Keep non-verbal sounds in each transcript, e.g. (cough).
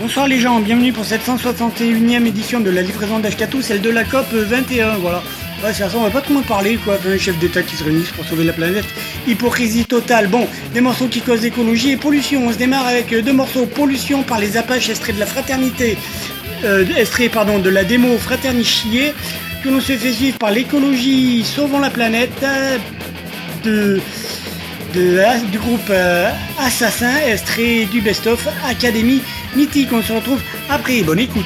Bonsoir les gens, bienvenue pour cette 161e édition de la livraison d'Ashkatou, celle de la COP 21, voilà. Ouais, ça, on va pas trop me parler, quoi, d'un chef d'État qui se réunissent pour sauver la planète. Hypocrisie totale. Bon, des morceaux qui causent écologie et pollution. On se démarre avec deux morceaux pollution par les Apaches extraits de la fraternité, euh, pardon, de la démo Fraternichier, que l'on se fait suivre par l'écologie Sauvons la planète, euh, de, de- du groupe euh, Assassin, extrait du best-of Académie Mythique. On se retrouve après, bonne écoute.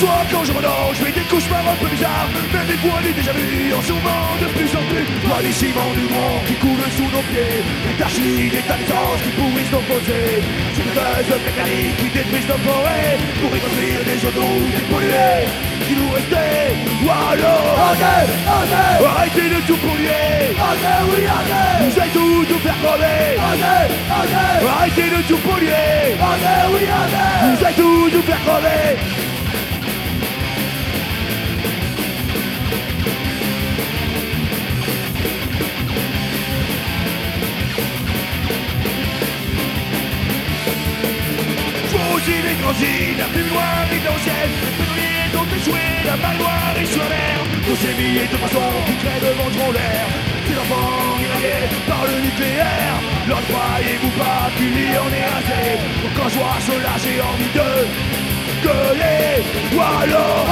Les soirs quand je m'endors, je fais des cauchemars un peu bizarres Même fois les déjà vus en souvent de plus en plus. Vois les ciments du monde qui coulent sous nos pieds tachis, des tas d'essence qui pourrissent nos fossés. C'est des gaz mécaniques qui détruisent nos forêts Pour y construire des autoroutes dépolluées Qui nous restaient, alors Arrêtez, arrêtez Arrêtez de tout polluer. Arrêtez, oui arrêtez Vous allez tout nous faire crever. Arrêtez, arrêtez Arrêtez de tout polluer. Arrêtez, oui arrêtez Vous allez tout nous faire crever Les grands îles, la plus loin des anciennes Pétroliers ont échoué, la est sur l'air. Tous ces milliers de poissons qui crèvent vengeront l'air. Ces enfants irradiés par le nucléaire. Leur croyez-vous pas qu'une en est Pour qu'un jour se lâche j'ai envie de gueuler Ou alors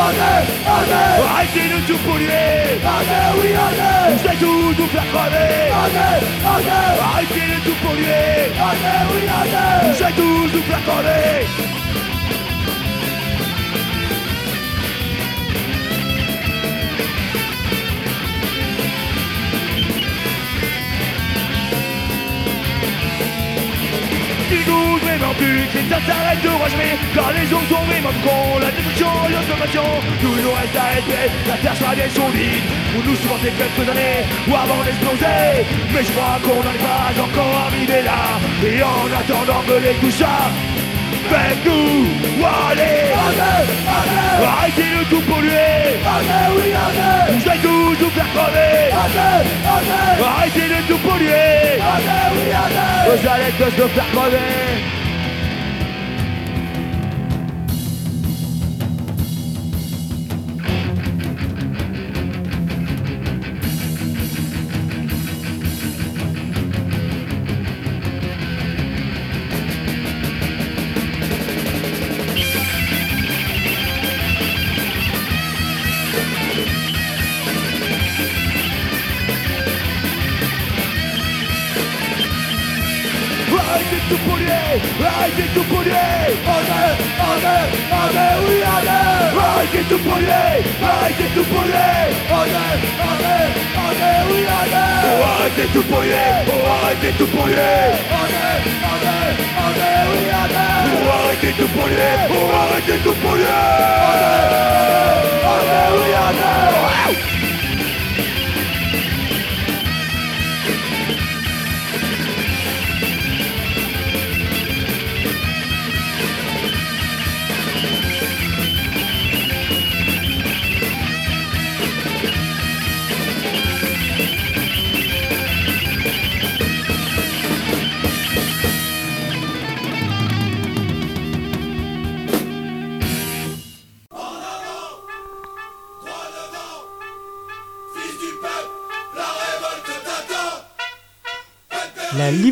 Arrêtez, de tout polluer. Arrêtez, oui arrêtez Vous allez tout nous faire crever Arrêtez, arrêtez Arrêtez de tout polluer. Arrêtez, oui arrêtez Vous allez tous ça s'arrête de rager Car les hommes sont vraiment cons La destruction et la consommation Tout nous reste à espérer La terre sera bien solide. Pour nous supporter quelques années Ou avant d'exploser. Mais je crois qu'on n'en est pas encore arrivé là. Et en attendant que tout ça Faites-nous ou allez Arrêtez de tout polluer. Vous allez tous nous faire crever? Arrêtez de tout polluer. Vous allez tous nous faire crever Oh, arrêtez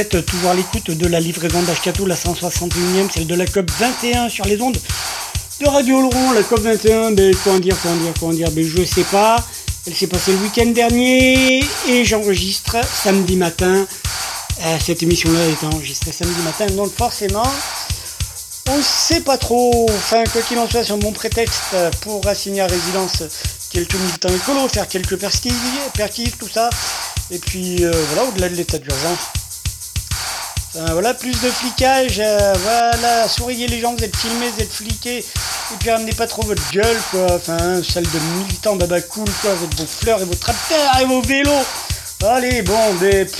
êtes toujours à l'écoute de la livraison d'Ashkato, la 161e, celle de la COP 21 sur les ondes de Radio Laurent. La COP 21, ben, comment dire, comment dire, comment dire, ben, je sais pas. Elle s'est passée le week-end dernier et j'enregistre samedi matin. Euh, cette émission-là est enregistrée samedi matin, donc forcément, on sait pas trop. Enfin, quoi qu'il en soit, c'est un bon prétexte pour assigner à résidence quelques militants écolos, faire quelques perquisites, tout ça. Et puis euh, voilà, au-delà de l'état d'urgence, voilà, plus de flicage, euh, voilà, souriez les gens, vous êtes filmés, vous êtes fliqués, et puis ramenez pas trop votre gueule, quoi, enfin, salle de militants baba cool, quoi, avec vos fleurs et vos tracteurs et vos vélos. Allez, bon, pff,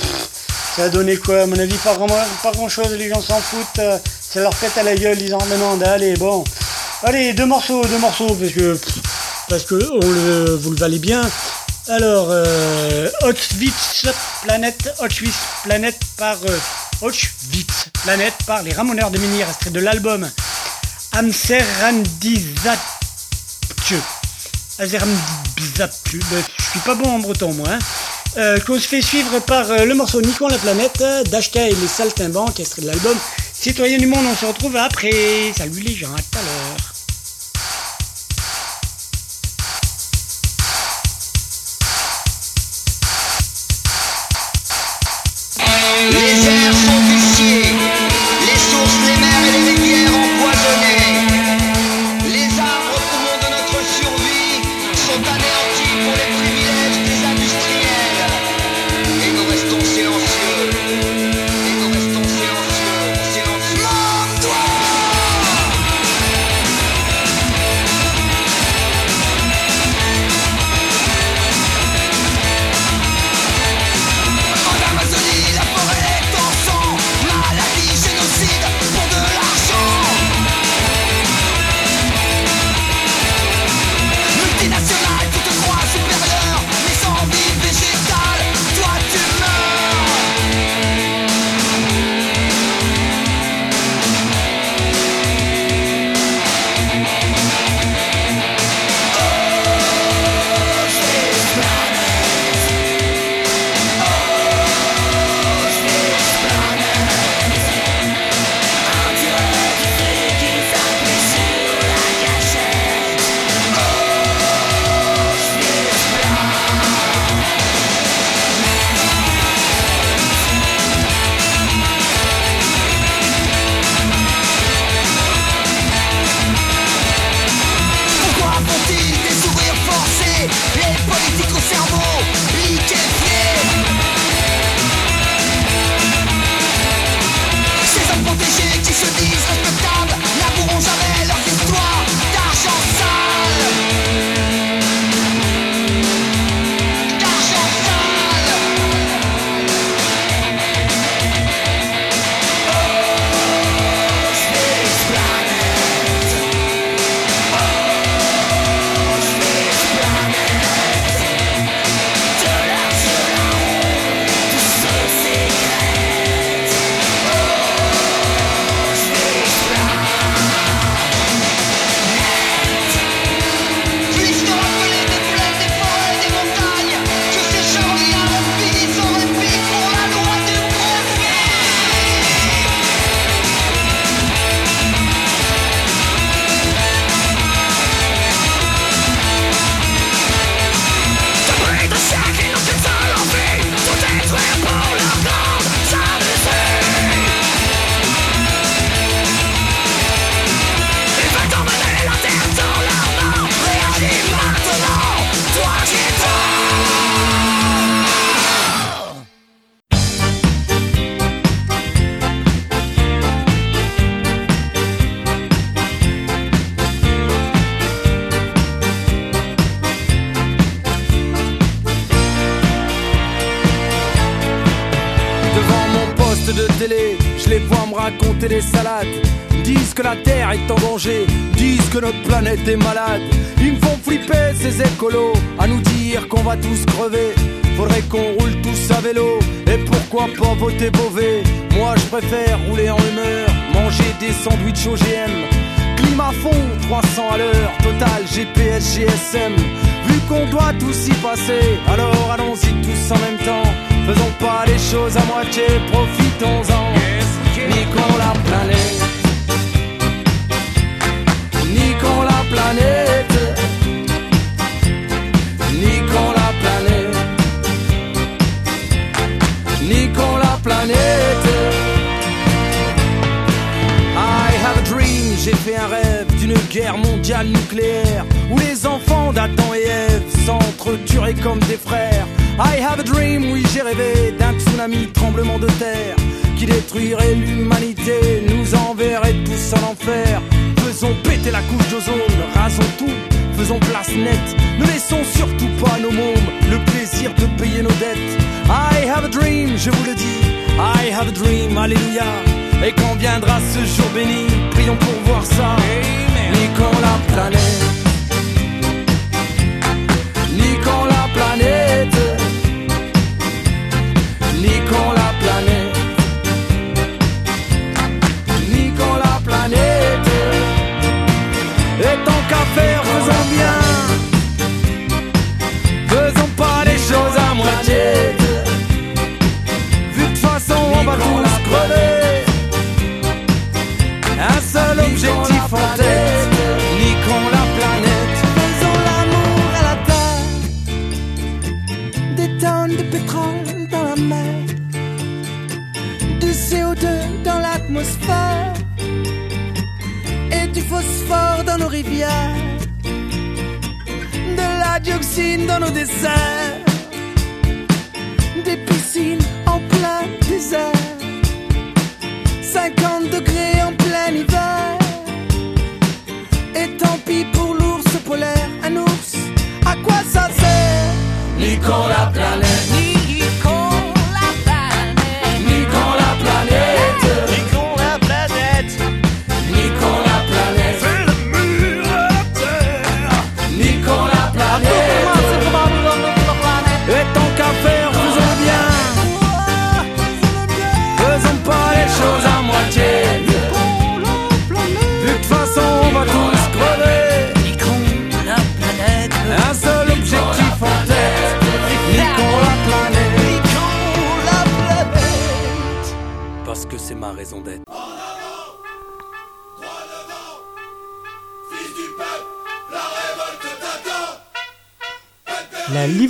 ça a donné quoi À mon avis, pas, vraiment, pas grand chose, les gens s'en foutent, euh, ça leur pète à la gueule, ils en demandent, allez, bon. Allez, deux morceaux, deux morceaux, parce que, parce que vous le valez bien. Alors, euh, Auschwitz Planète, Auschwitz Planète par euh, Auschwitz Planète par les Ramoneurs de Menhir, extrait de l'album Amserandizatche. Amserandizatche. Ben, Je suis pas bon en breton, moi. Hein. Euh, qu'on se fait suivre par euh, le morceau Nikon la planète, Dashka et les Saltimbanques, extrait de l'album Citoyens du monde. On se retrouve après. Salut les gens, à tout à l'heure. Voter Beauvais Moi je préfère rouler en humeur, manger des sandwichs OGM. Climat fond, 300 à l'heure, total GPS, GSM. Vu qu'on doit tous y passer, alors allons-y tous en même temps. Faisons pas les choses à moitié. D'une guerre mondiale nucléaire où les enfants d'Adam et Ève s'entretueraient comme des frères I have a dream, oui j'ai rêvé d'un tsunami, tremblement de terre qui détruirait l'humanité, nous enverrait tous en enfer. Faisons péter la couche d'ozone, rasons tout, faisons place nette. Ne laissons surtout pas nos mômes le plaisir de payer nos dettes. I have a dream, je vous le dis, I have a dream, alléluia. Et quand viendra ce jour béni, prions pour voir ça. Ni quand la planète, ni quand la planète, ni quand la planète, ni quand la planète. Et tant qu'à faire, faisons bien. Faisons pas les choses à moitié. Vu de toute façon, on va tous crever. Un seul objectif en Et du phosphore dans nos rivières. De la dioxine dans nos déserts. Des piscines en plein désert. 50 degrés en plein hiver. Et tant pis pour l'ours polaire, un ours, à quoi ça sert? Niquons la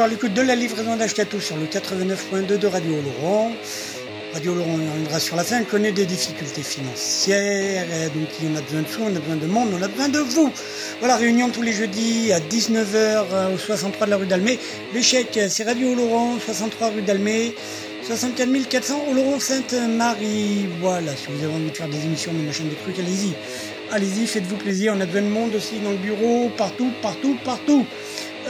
Vous à de la livraison d'Ashkatou sur le 89.2 de Radio Laurent. Radio Laurent, on reviendra sur la fin, connaît des difficultés financières, donc on a besoin de sous, on a besoin de monde, on a besoin de vous. Voilà, réunion tous les jeudis à 19h au 63 de la rue d'Almay. L'échec, c'est Radio Laurent, 63 rue d'Almay, 64 400 au Laurent Sainte-Marie. Voilà, si vous avez envie de faire des émissions, des machines, des trucs, allez-y. Allez-y, faites-vous plaisir, on a besoin de monde aussi dans le bureau, partout, partout, partout.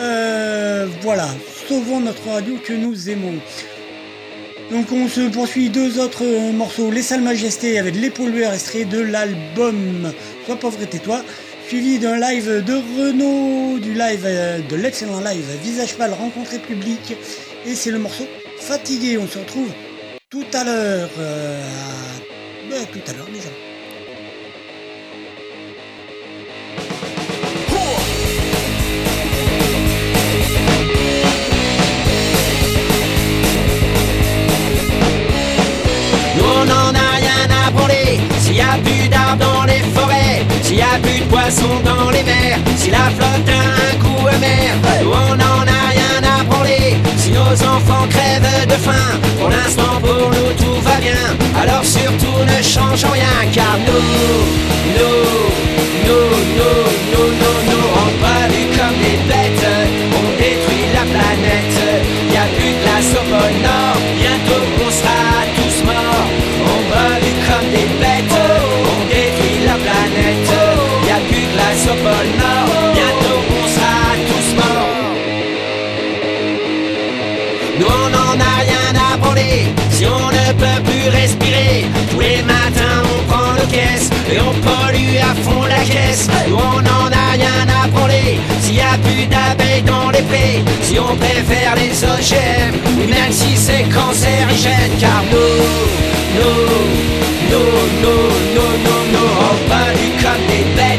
Euh, voilà, sauvons notre radio que nous aimons. Donc on se poursuit deux autres euh, morceaux, Les Salles Majestés avec Les pollueurs extraits de l'album. Sois pauvre et tais-toi, suivi d'un live de Renault, du live, euh, de l'excellent live Visage Pâle rencontré public, et c'est le morceau Fatigué. On se retrouve tout à l'heure, ben, tout à l'heure on n'en a rien à branler. S'il y a plus d'arbres dans les forêts, s'il y a plus de poissons dans les mers, si la flotte a un coup amer, on n'en a rien à branler. Si nos enfants crèvent de faim, pour l'instant pour nous tout va bien, alors surtout ne changeons rien car nous. Et on pollue à fond la caisse. Nous on n'en a rien à branler. S'il y a plus d'abeilles dans les Si on préfère les OGM Même si c'est cancérigène. Car nous, nous, nous, nous, nous, nous, nous On pollue comme des bêtes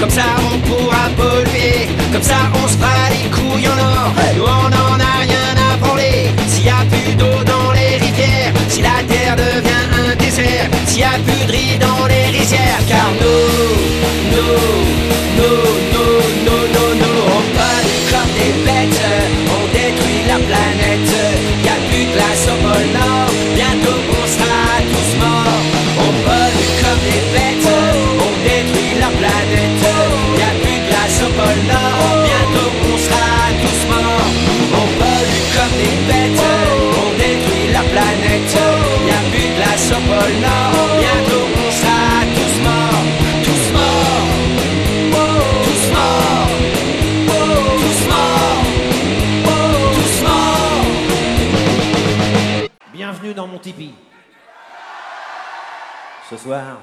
Comme ça on pourra polluer. Comme ça on se fera les couilles en or. Nous on n'en a rien à branler. S'il y a plus d'eau dans les rivières Si la terre devient un désert S'il y a plus de riz dans les rizières. Car nous, nous, nous, nous, nous, nous, nous On comme des bêtes. On détruit la planète. Y a plus de glace au pôle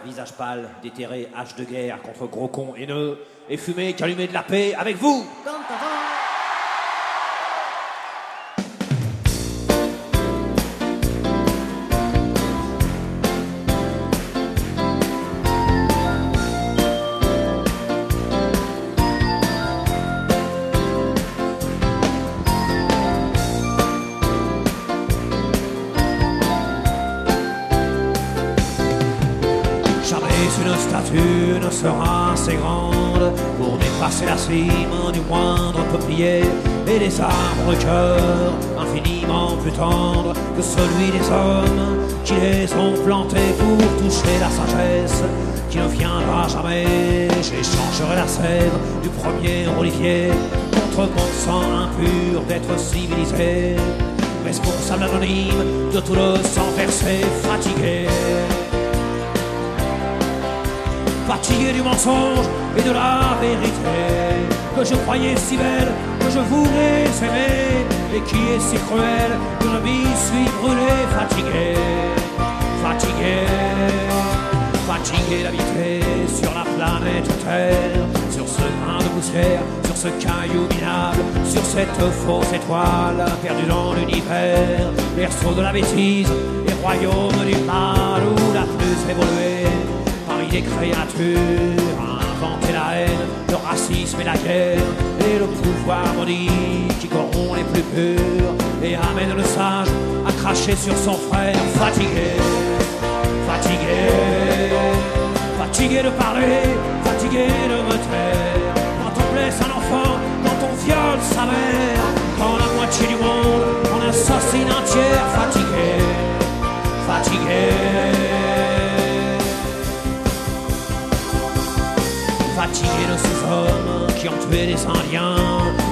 visage pâle, déterré, hache de guerre contre gros cons haineux et fumée qu'allumé de la paix avec vous. Du moindre peuplier et des arbres de cœur infiniment plus tendres que celui des hommes qui les ont plantés pour toucher la sagesse qui ne viendra jamais. J'échangerai la sève du premier olivier contre mon sang impur d'être civilisé, responsable anonyme de tout le sang versé fatigué fatigué du mensonge et de la vérité que je croyais si belle, que je voulais aimer et qui est si cruelle que je m'y suis brûlé, fatigué, fatigué, fatigué d'habiter sur la planète Terre, sur ce grain de poussière, sur ce caillou minable, sur cette fausse étoile perdue dans l'univers, berceau de la bêtise et royaume du mal où la plus évoluée des créatures a inventé la haine, le racisme et la guerre, et le pouvoir maudit qui corrompt les plus purs, et amène le sage à cracher sur son frère, fatigué, fatigué, fatigué de parler, fatigué de me taire, quand on blesse un enfant, quand on viole sa mère, quand la moitié du monde on assassine un tiers, fatigué, fatigué. Fatigué de ces hommes qui ont tué des Indiens,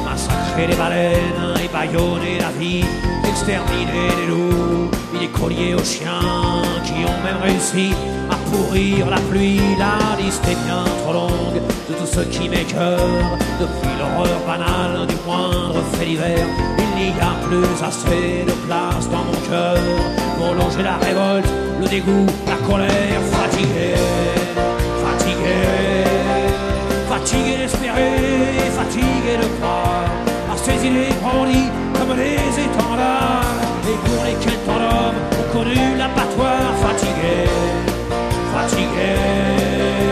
massacré les baleines, ébaillonné la vie, exterminé les loups, mis des colliers aux chiens, qui ont même réussi à pourrir la pluie, la liste est bien trop longue de tout ce qui m'écœure. Depuis l'horreur banale du moindre fait d'hiver, il n'y a plus assez de place dans mon cœur pour longer la révolte, le dégoût, la colère, fatigué, fatigué, fatigué d'espérer, fatigué de croire. À ces idées grandies comme les étendards. Et pour lesquels tant d'hommes ont connu l'abattoir, fatigué, fatigué.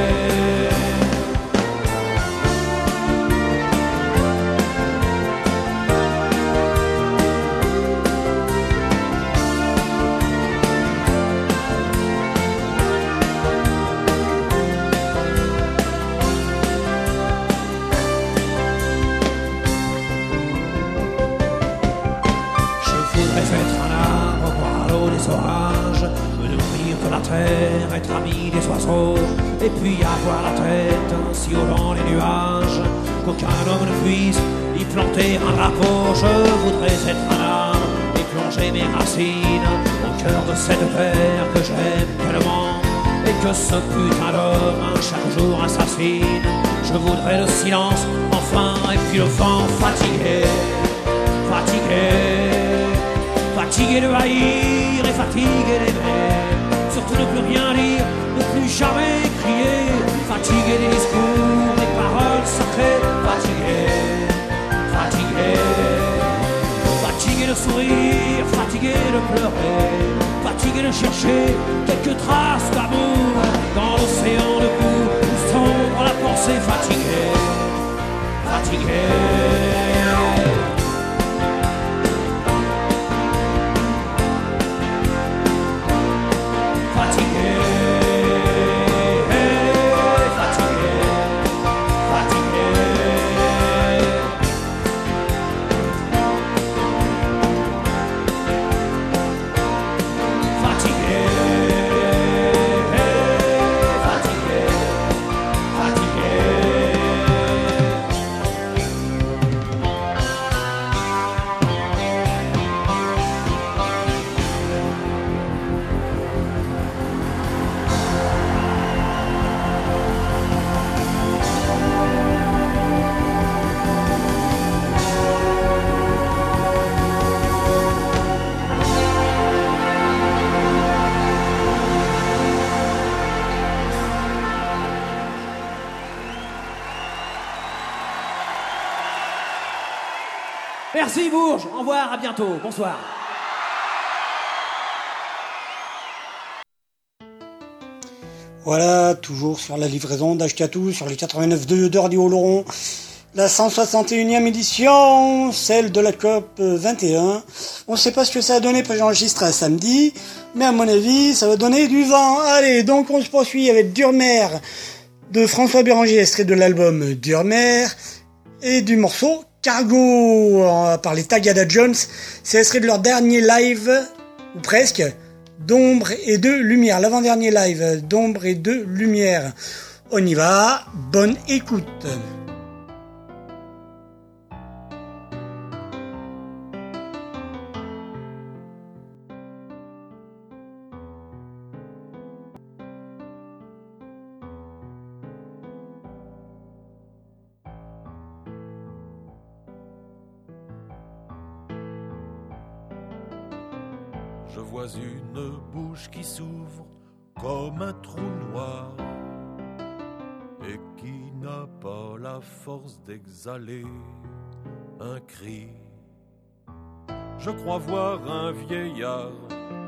Voudrais être un arbre, à l'eau des orages, me nourrir de la terre, être ami des oiseaux, et puis avoir la tête si haut dans les nuages, qu'aucun homme ne puisse y planter un drapeau. Je voudrais être un arbre et plonger mes racines au cœur de cette terre que j'aime tellement, et que ce putain d'homme chaque jour assassine. Je voudrais le silence, enfin, et puis le vent fatigué fatigué, fatigué de haïr et fatigué d'aimer, surtout ne plus rien dire, ne plus jamais crier, fatigué des discours, des paroles sacrées, fatigué, fatigué, fatigué de sourire, fatigué de pleurer, fatigué de chercher quelques traces d'amour dans l'océan de boue où sombre la pensée fatigué. Fatigué, Merci Bourges, au revoir, à bientôt, bonsoir. Voilà, toujours sur la livraison d'Ashkatou, sur les 89.2 de Radio Oloron. La 161e édition, celle de la COP 21. On ne sait pas ce que ça a donné, parce j'enregistre un samedi, mais à mon avis, ça va donner du vent. Allez, donc on se poursuit avec Durmer de François Béranger, extrait de l'album Durmer, et du morceau Cargo par les Tagada Jones. C'est extrait de leur dernier live, ou presque, d'ombre et de lumière. L'avant-dernier live d'ombre et de lumière. On y va, bonne écoute. Comme un trou noir et qui n'a pas la force d'exhaler un cri. Je crois voir un vieillard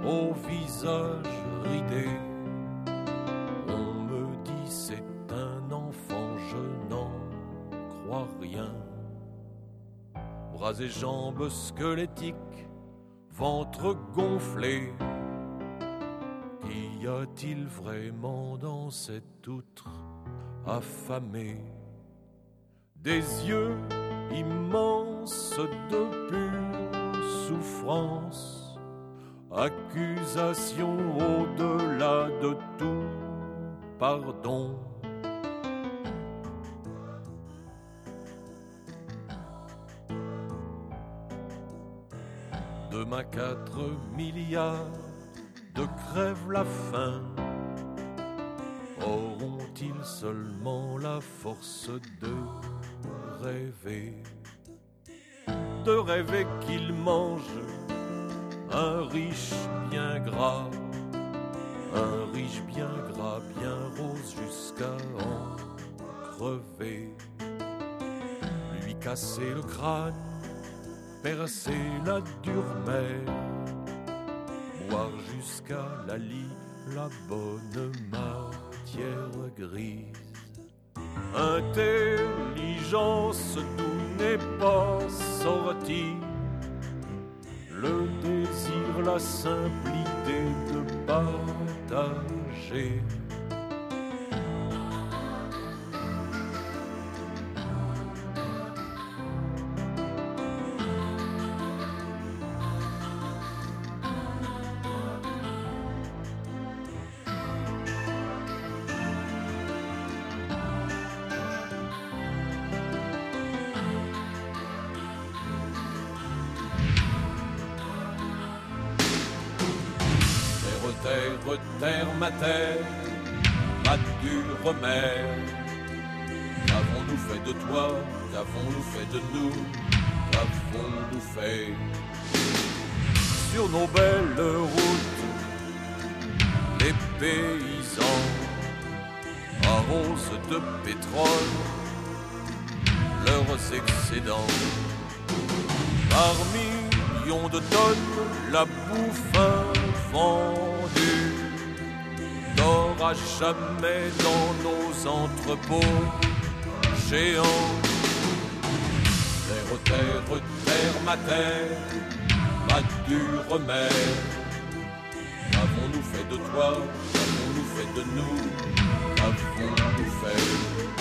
au visage ridé. On me dit c'est un enfant, je n'en crois rien. Bras et jambes squelettiques ventre gonflé. Qu'y a-t-il vraiment dans cette outre affamée Des yeux immenses de pure souffrance, accusation au-delà de tout pardon? Demain quatre milliards de crève la faim. Auront-ils seulement la force de rêver? De rêver qu'ils mangent un riche bien gras, un riche bien gras, bien rose jusqu'à en crever. Lui casser le crâne, percer la dure mer, jusqu'à la lie la bonne matière grise. Intelligence d'où n'est pas sorti le désir, la simplicité de partager. Paysans arrosent de pétrole leurs excédents. Par millions de tonnes, la bouffe vendue n'aura jamais dans nos entrepôts géants. Terre, terre, terre, ma terre, ma dure mère. Qu'avons-nous fait de toi Qu'avons-nous fait de nous Qu'avons-nous fait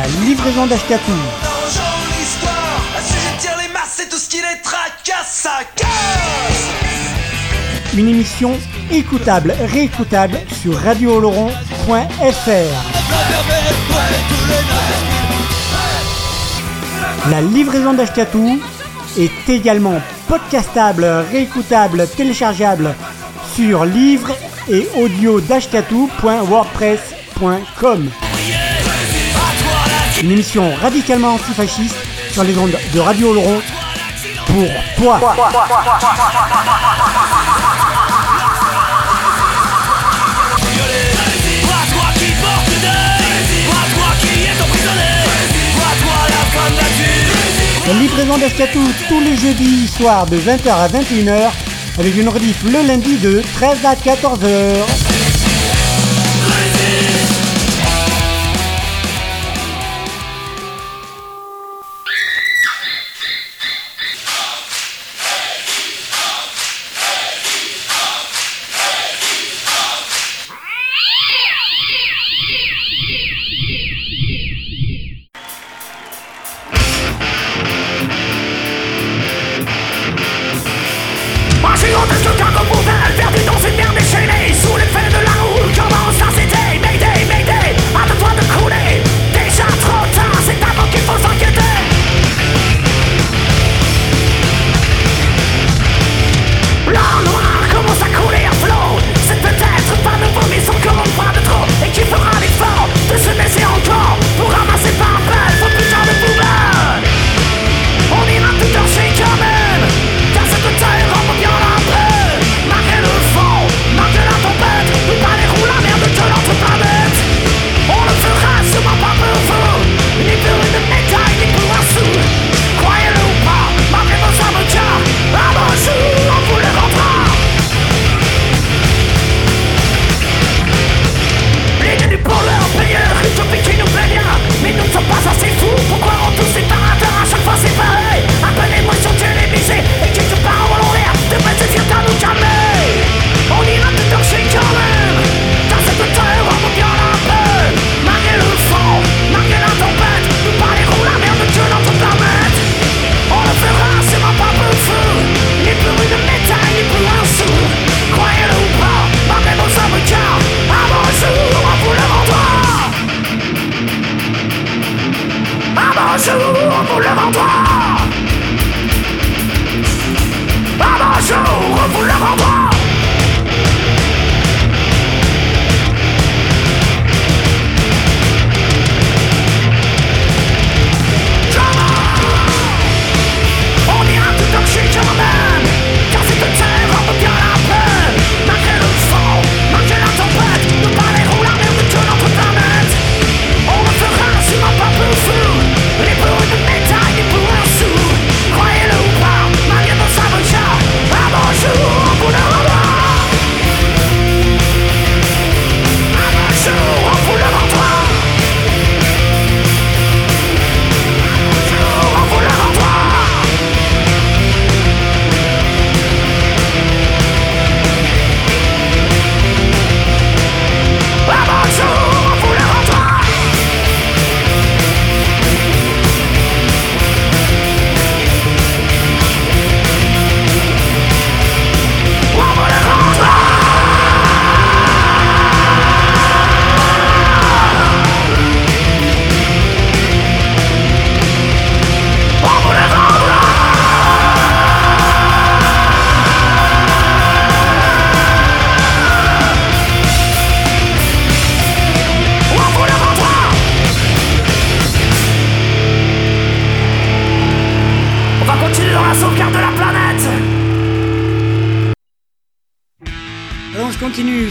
La livraison d'Ashkatou. Une émission écoutable, réécoutable sur radiooloron.fr. La livraison d'Ashkatou est également podcastable, réécoutable, téléchargeable sur livre et audio. Une émission radicalement antifasciste sur les ondes de Radio Laurent pour toi. La livraison d'Ashkatou tous les jeudis soirs de 20h à 21h avec une rediff le lundi de 13 à 14h.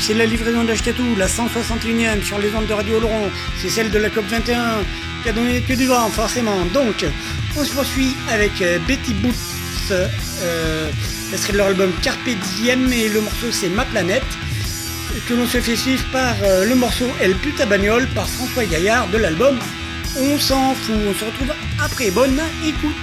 C'est la livraison d'Achetatou, la 161e sur les ondes de Radio Laurent. C'est celle de la COP 21 qui a donné que du vent, forcément. Donc, on se poursuit avec euh, Betty Boots, euh, serait leur album Carpe et le morceau c'est Ma Planète, que l'on se fait suivre par euh, le morceau El Puta Bagnole par François Gaillard de l'album On s'en fout. On se retrouve après. Bonne écoute.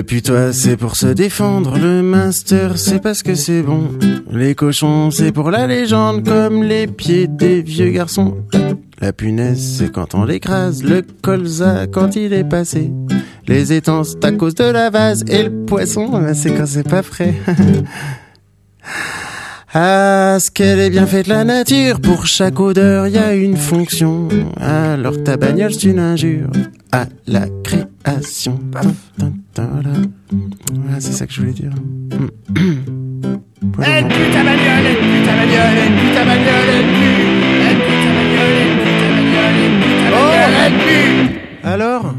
Le putois, c'est pour se défendre. Le master, c'est parce que c'est bon. Les cochons, c'est pour la légende, comme les pieds des vieux garçons. La punaise, c'est quand on l'écrase. Le colza, quand il est passé. Les étangs, c'est à cause de la vase. Et le poisson, c'est quand c'est pas frais. (laughs) Ah, ce qu'elle est bien faite la nature, pour chaque odeur y a une fonction. Alors ta bagnole c'est une injure à la création. Voilà, c'est ça que je voulais dire. Elle pue ta bagnole, elle pue ta bagnole, elle pue ta bagnole, elle pue. Elle pue ta bagnole, elle pue ta bagnole, elle pue ta bagnole, elle pue. Alors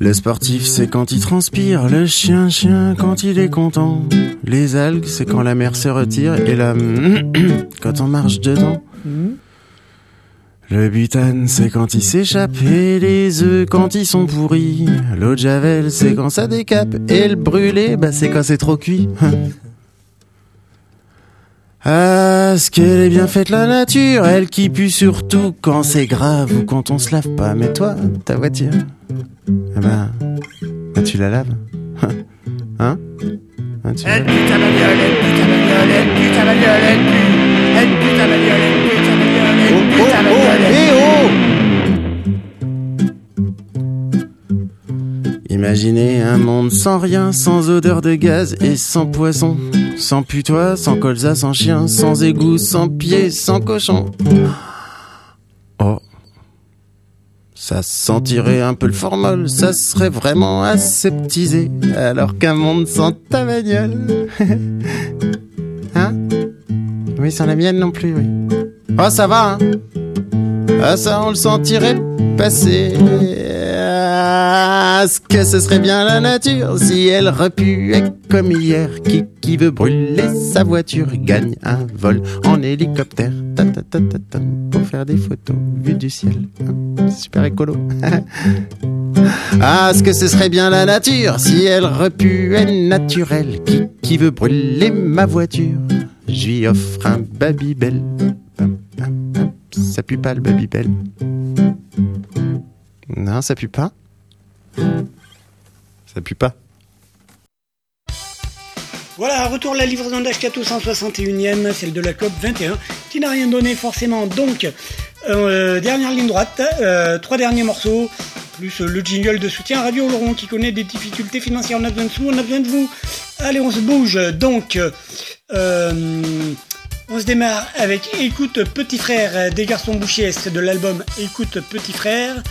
Le sportif, c'est quand il transpire. Le chien, chien, quand il est content. Les algues, c'est quand la mer se retire. Et là, quand on marche dedans. Le butane, c'est quand il s'échappe. Et les œufs, quand ils sont pourris. L'eau de javel, c'est quand ça décape. Et le brûlé, bah, c'est quand c'est trop cuit. (laughs) Ah, ce qu'elle est bien faite la nature, elle qui pue surtout quand c'est grave ou quand on se lave pas. Mais toi, ta voiture, eh ben, bah, tu la laves. (laughs) Hein? Hein, tu Elle laves pue ta bagnole, elle pue ta bagnole, elle pue ta bagnole, elle pue. Elle pue ta bagnole, pue. Imaginez un monde sans rien, sans odeur de gaz et sans poisson, sans putois, sans colza, sans chien, sans égout, sans pied, sans cochon. Oh. Ça sentirait un peu le formol, ça serait vraiment aseptisé, alors qu'un monde sans ta bagnole. hein Oui, sans la mienne non plus, oui. Oh, ça va, hein Ah, ça, on le sentirait passer. Ah, ce que ce serait bien la nature si elle repuait comme hier. Qui, qui veut brûler sa voiture gagne un vol en hélicoptère. Ta, pour faire des photos vues du ciel. Hein, Super écolo. (laughs) ah, ce que ce serait bien la nature si elle repuait naturelle. Qui, qui veut brûler ma voiture? Lui offre un Babybel. Ça pue pas le Babybel. Non, ça pue pas. Ça pue pas. Voilà, retour la livraison d'Ashkato 161e, celle de la COP 21, qui n'a rien donné forcément. Donc, euh, dernière ligne droite, euh, trois derniers morceaux, plus le jingle de soutien à Radio Laurent qui connaît des difficultés financières. On a besoin de vous, on a besoin de vous. Allez, on se bouge. Donc, euh, on se démarre avec Écoute Petit Frère des Garçons Bouchiers de l'album Écoute Petit Frère,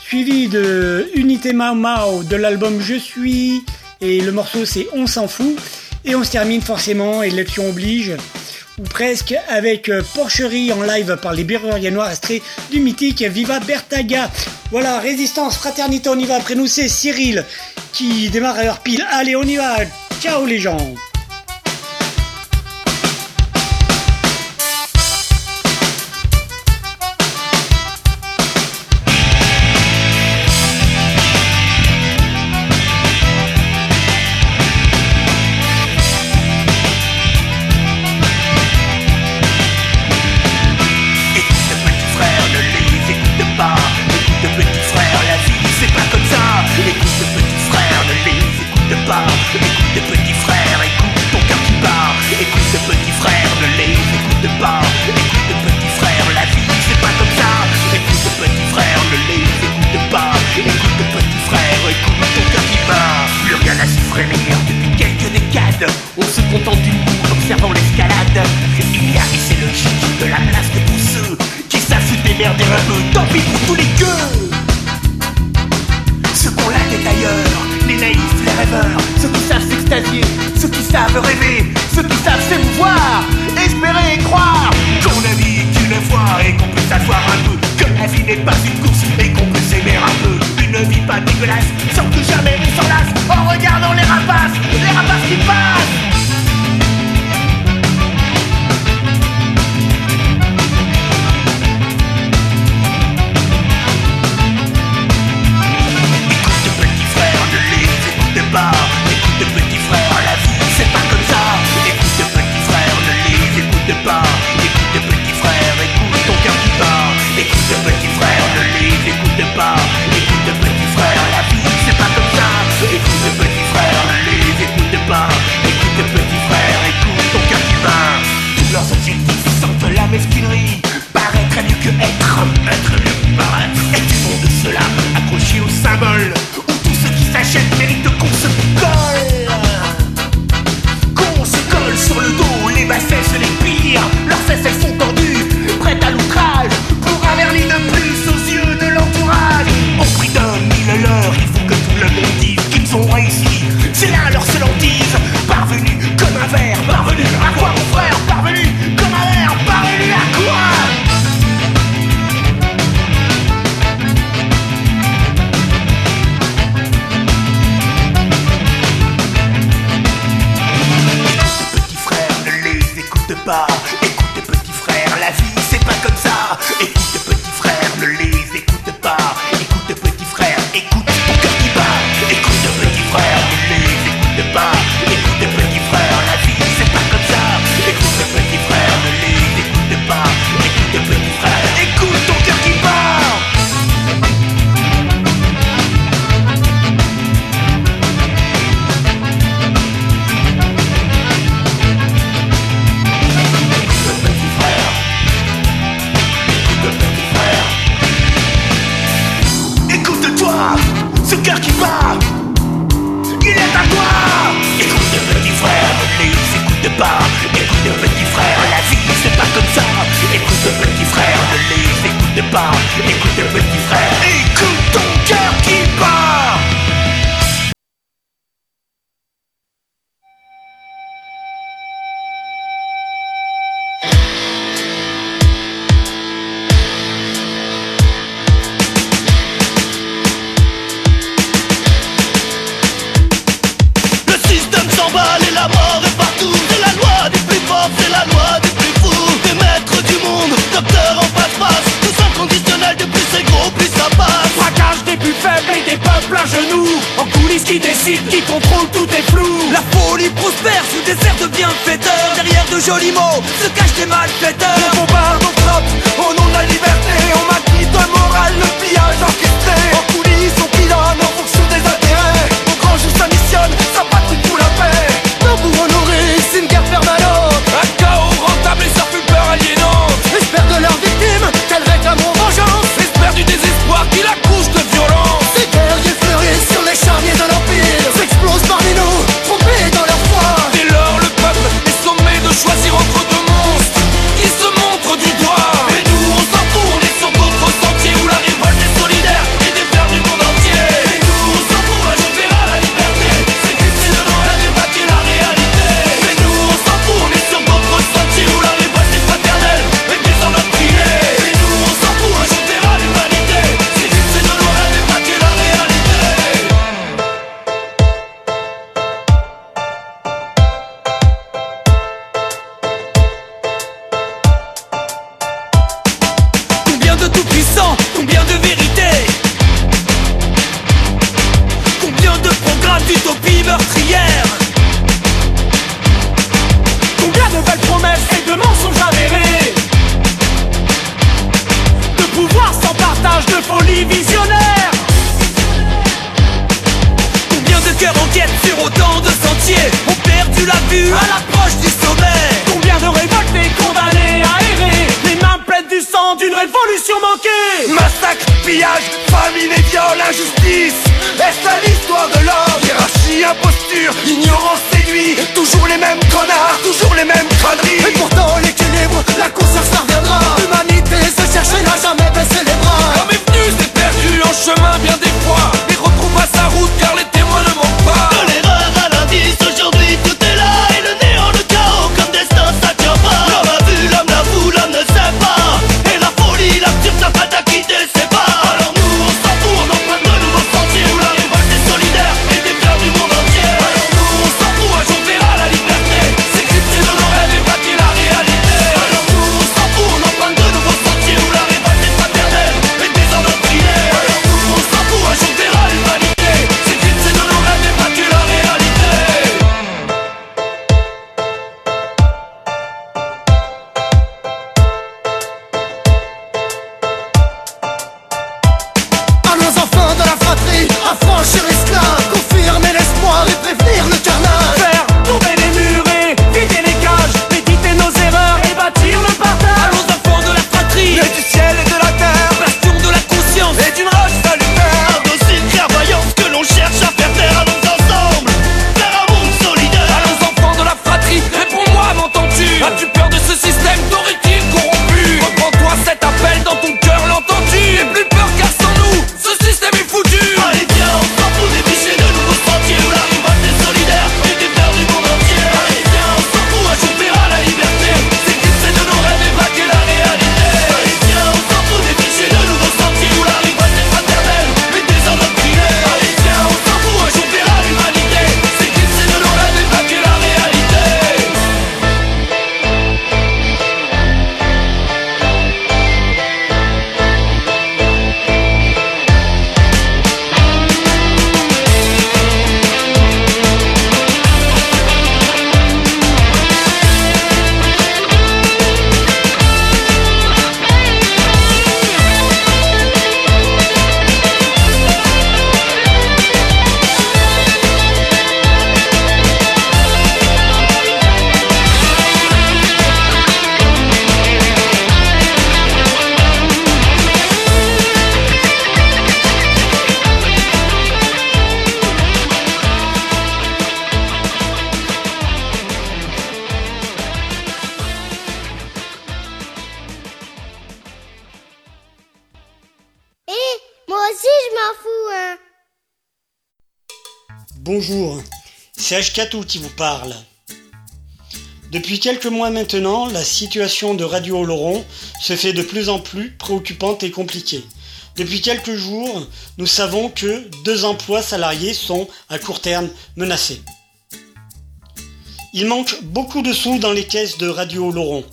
suivi de Unité Mao Mao de l'album Je suis, et le morceau c'est On s'en fout. Et on se termine forcément, élection oblige, ou presque, avec euh, Porcherie en live par les Berruriers Noirs extrait du mythique Viva Bertaga. Voilà, résistance, fraternité, on y va. Après nous, c'est Cyril qui démarre à l'heure pile. Allez, on y va. Ciao les gens. Vie pas qui vous parle. Depuis quelques mois maintenant, la situation de Radio Oloron se fait de plus en plus préoccupante et compliquée. Depuis quelques jours, nous savons que deux emplois salariés sont à court terme menacés. Il manque beaucoup de sous dans les caisses de Radio Oloron,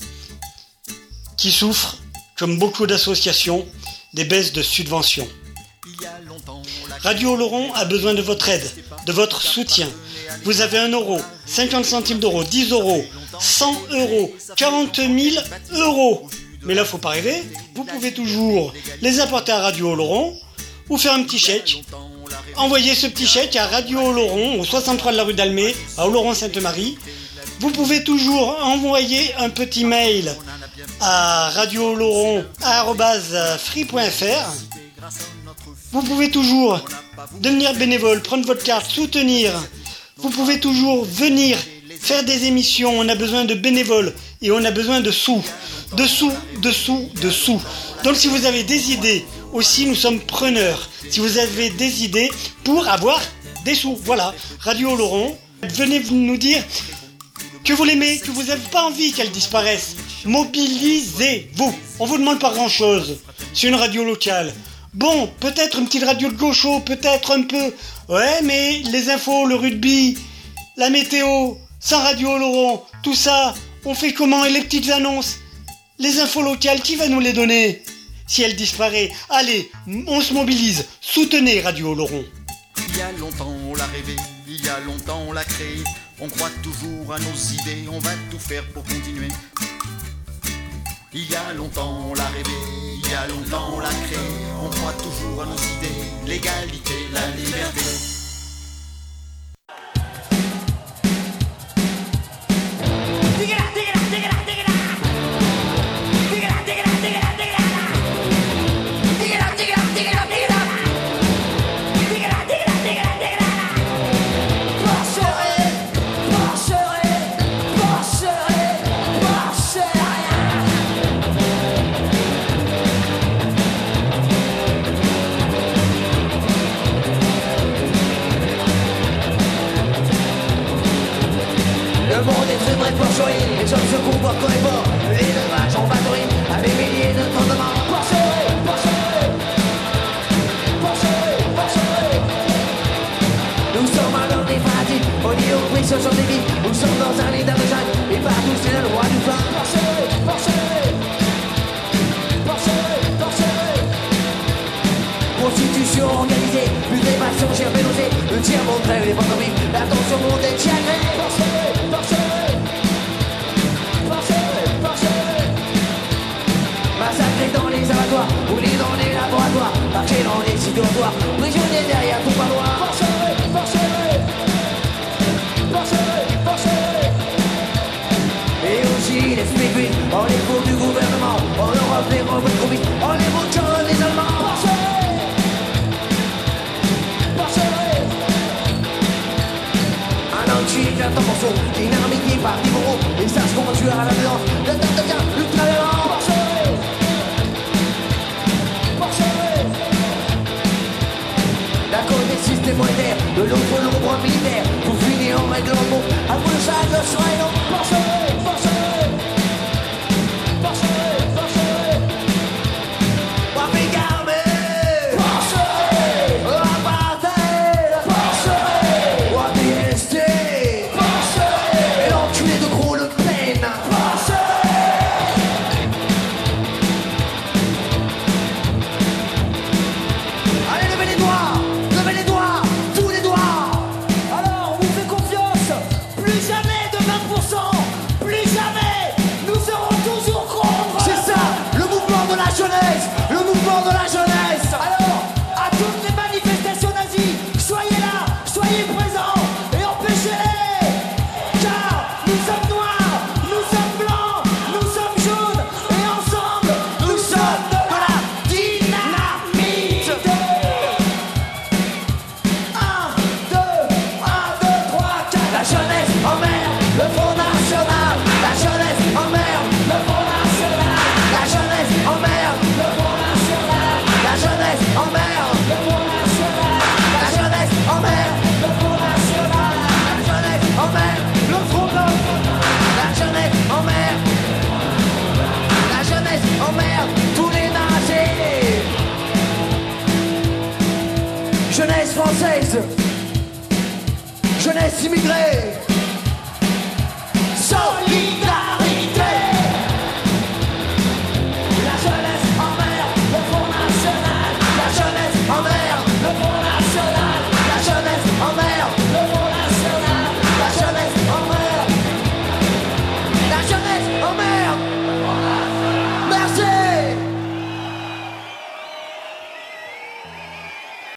qui souffrent, comme beaucoup d'associations, des baisses de subventions. Radio Oloron a besoin de votre aide, de votre soutien. Vous avez 1 euro, 50 centimes d'euros, 10 euros, 100 euros, 40 000 euros. Mais là, faut pas rêver. Vous pouvez toujours les apporter à Radio Oloron ou faire un petit chèque. Envoyez ce petit chèque à Radio Oloron au 63 de la rue d'Almé, à Oloron-Sainte-Marie. Vous pouvez toujours envoyer un petit mail à radiooloron.free.fr. Vous pouvez toujours devenir bénévole, prendre votre carte, soutenir. Vous pouvez toujours venir faire des émissions. On a besoin de bénévoles et on a besoin de sous. De sous, de sous, de sous. Donc si vous avez des idées, aussi nous sommes preneurs. Si vous avez des idées pour avoir des sous, voilà. Radio Laurent, venez nous dire que vous l'aimez, que vous n'avez pas envie qu'elle disparaisse. Mobilisez-vous. On vous demande pas grand-chose. C'est une radio locale. Bon, peut-être une petite radio de gaucho, peut-être un peu. Ouais, mais les infos, le rugby, la météo, sans radio Laurent, tout ça, on fait comment Et les petites annonces? Les infos locales, qui va nous les donner? Si elle disparaît, allez, on se mobilise. Soutenez Radio Laurent. Il y a longtemps on l'a rêvé, il y a longtemps on l'a créé. On croit toujours à nos idées, on va tout faire pour continuer. Il y a longtemps on l'a rêvé, il y a longtemps on l'a créé. On croit toujours à nos idées, l'égalité, la liberté.